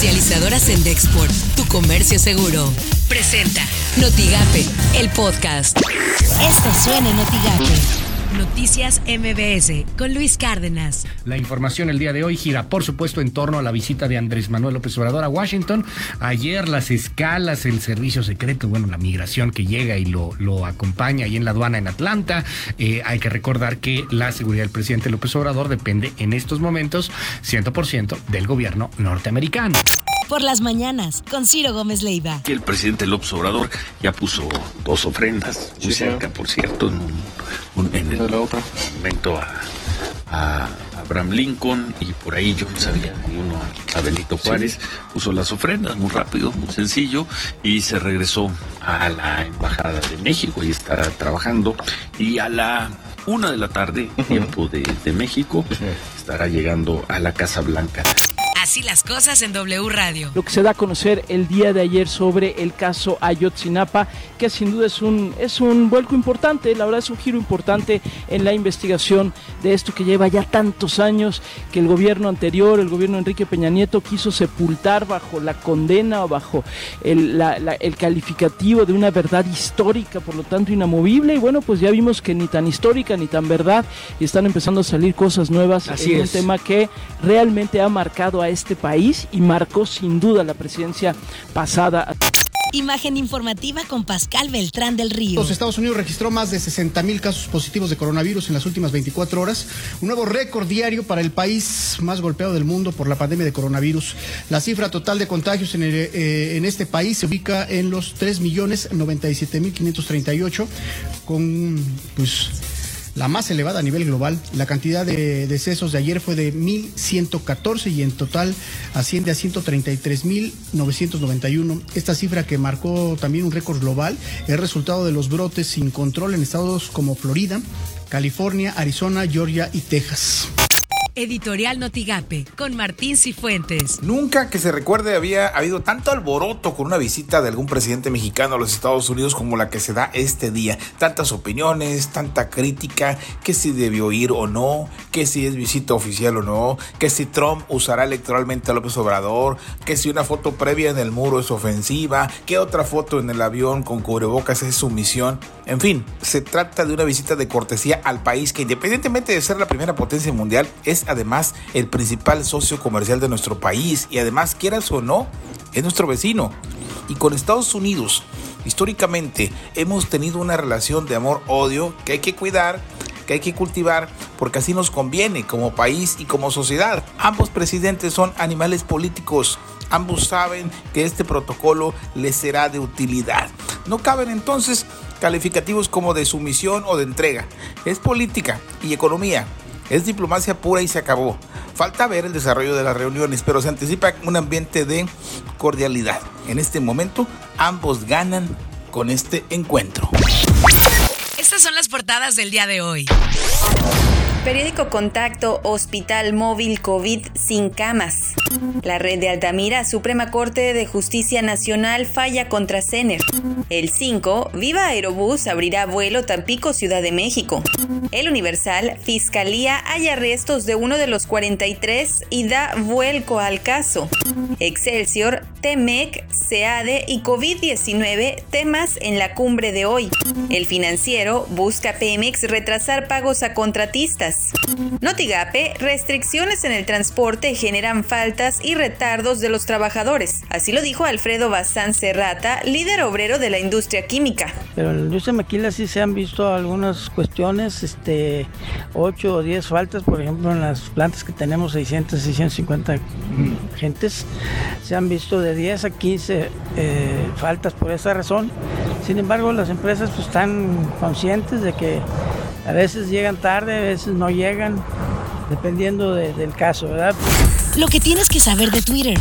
Comercializadoras en Dexport, tu comercio seguro. Presenta Notigape, el podcast. Esto suena en Notigape. Noticias MBS con Luis Cárdenas. La información el día de hoy gira, por supuesto, en torno a la visita de Andrés Manuel López Obrador a Washington. Ayer las escalas, el servicio secreto, bueno, la migración que llega y lo, lo acompaña ahí en la aduana en Atlanta. Eh, hay que recordar que la seguridad del presidente López Obrador depende en estos momentos 100% del gobierno norteamericano por las mañanas con Ciro Gómez Leiva. El presidente López Obrador ya puso dos ofrendas, muy cerca, por cierto, en, un, en el momento a, Abraham Lincoln y por ahí yo sabía, uno a Benito Juárez, puso las ofrendas muy rápido, muy sencillo y se regresó a la Embajada de México y está trabajando. Y a la una de la tarde, tiempo de, de México, estará llegando a la Casa Blanca. Así las cosas en W Radio. Lo que se da a conocer el día de ayer sobre el caso Ayotzinapa, que sin duda es un, es un vuelco importante, la verdad es un giro importante en la investigación de esto que lleva ya tantos años, que el gobierno anterior, el gobierno Enrique Peña Nieto, quiso sepultar bajo la condena o bajo el, el calificativo de una verdad histórica, por lo tanto inamovible. Y bueno, pues ya vimos que ni tan histórica ni tan verdad, y están empezando a salir cosas nuevas Así en es. un tema que realmente ha marcado a este país y marcó sin duda la presidencia pasada. Imagen informativa con Pascal Beltrán del Río. Los Estados Unidos registró más de 60 mil casos positivos de coronavirus en las últimas 24 horas, un nuevo récord diario para el país más golpeado del mundo por la pandemia de coronavirus. La cifra total de contagios en, el, eh, en este país se ubica en los 3 millones 97 mil 538, con pues la más elevada a nivel global. La cantidad de decesos de ayer fue de 1.114 y en total asciende a 133.991. Esta cifra que marcó también un récord global es resultado de los brotes sin control en estados como Florida, California, Arizona, Georgia y Texas. Editorial Notigape con Martín Cifuentes. Nunca que se recuerde había habido tanto alboroto con una visita de algún presidente mexicano a los Estados Unidos como la que se da este día. Tantas opiniones, tanta crítica, que si debió ir o no, que si es visita oficial o no, que si Trump usará electoralmente a López Obrador, que si una foto previa en el muro es ofensiva, que otra foto en el avión con cubrebocas es sumisión. En fin, se trata de una visita de cortesía al país que independientemente de ser la primera potencia mundial, es además el principal socio comercial de nuestro país y además, quieras o no, es nuestro vecino. Y con Estados Unidos, históricamente, hemos tenido una relación de amor-odio que hay que cuidar, que hay que cultivar, porque así nos conviene como país y como sociedad. Ambos presidentes son animales políticos. Ambos saben que este protocolo les será de utilidad. No caben entonces calificativos como de sumisión o de entrega. Es política y economía. Es diplomacia pura y se acabó. Falta ver el desarrollo de las reuniones, pero se anticipa un ambiente de cordialidad. En este momento, ambos ganan con este encuentro. Son las portadas del día de hoy. Periódico Contacto, Hospital Móvil COVID sin camas. La red de Altamira, Suprema Corte de Justicia Nacional falla contra CENER. El 5, Viva Aerobús abrirá vuelo Tampico, Ciudad de México. El Universal, Fiscalía halla arrestos de uno de los 43 y da vuelco al caso. Excelsior, TEMEC, SEADE y COVID-19, temas en la cumbre de hoy. El financiero busca Pemex retrasar pagos a contratistas. Notigape, restricciones en el transporte generan faltas y retardos de los trabajadores. Así lo dijo Alfredo Bazán Serrata, líder obrero de la industria química. Pero en industria maquila sí se han visto algunas cuestiones, este, 8 o 10 faltas, por ejemplo, en las plantas que tenemos 600, 650 gentes, se han visto de 10 a 15 eh, faltas por esa razón. Sin embargo, las empresas pues, están conscientes de que a veces llegan tarde, a veces no llegan, dependiendo de, del caso, ¿verdad? Lo que tienes que saber de Twitter.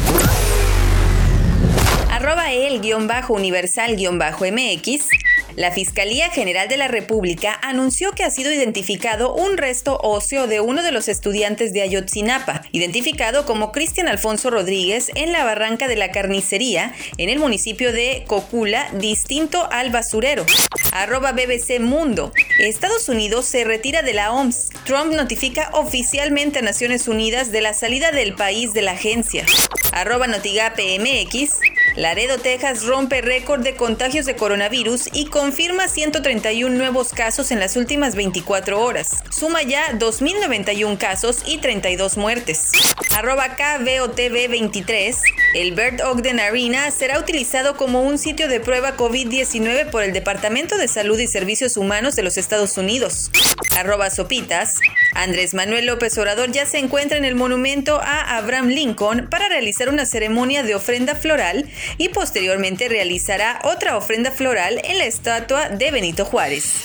Arroba el guion bajo universal guion bajo MX. La Fiscalía General de la República anunció que ha sido identificado un resto óseo de uno de los estudiantes de Ayotzinapa, identificado como Cristian Alfonso Rodríguez en la barranca de la carnicería en el municipio de Cocula, distinto al basurero. Arroba BBC Mundo. Estados Unidos se retira de la OMS. Trump notifica oficialmente a Naciones Unidas de la salida del país de la agencia. Arroba NotigapeMX. Laredo, Texas rompe récord de contagios de coronavirus y confirma 131 nuevos casos en las últimas 24 horas. Suma ya 2.091 casos y 32 muertes. Arroba KBOTV23. El Bird Ogden Arena será utilizado como un sitio de prueba COVID-19 por el Departamento de Salud y Servicios Humanos de los Estados Unidos. Arroba Sopitas. Andrés Manuel López Obrador ya se encuentra en el monumento a Abraham Lincoln para realizar una ceremonia de ofrenda floral y posteriormente realizará otra ofrenda floral en la estatua de Benito Juárez.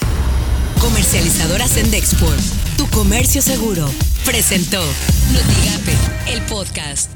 Comercializadora Sendexport, tu comercio seguro, presentó Notigape, el podcast.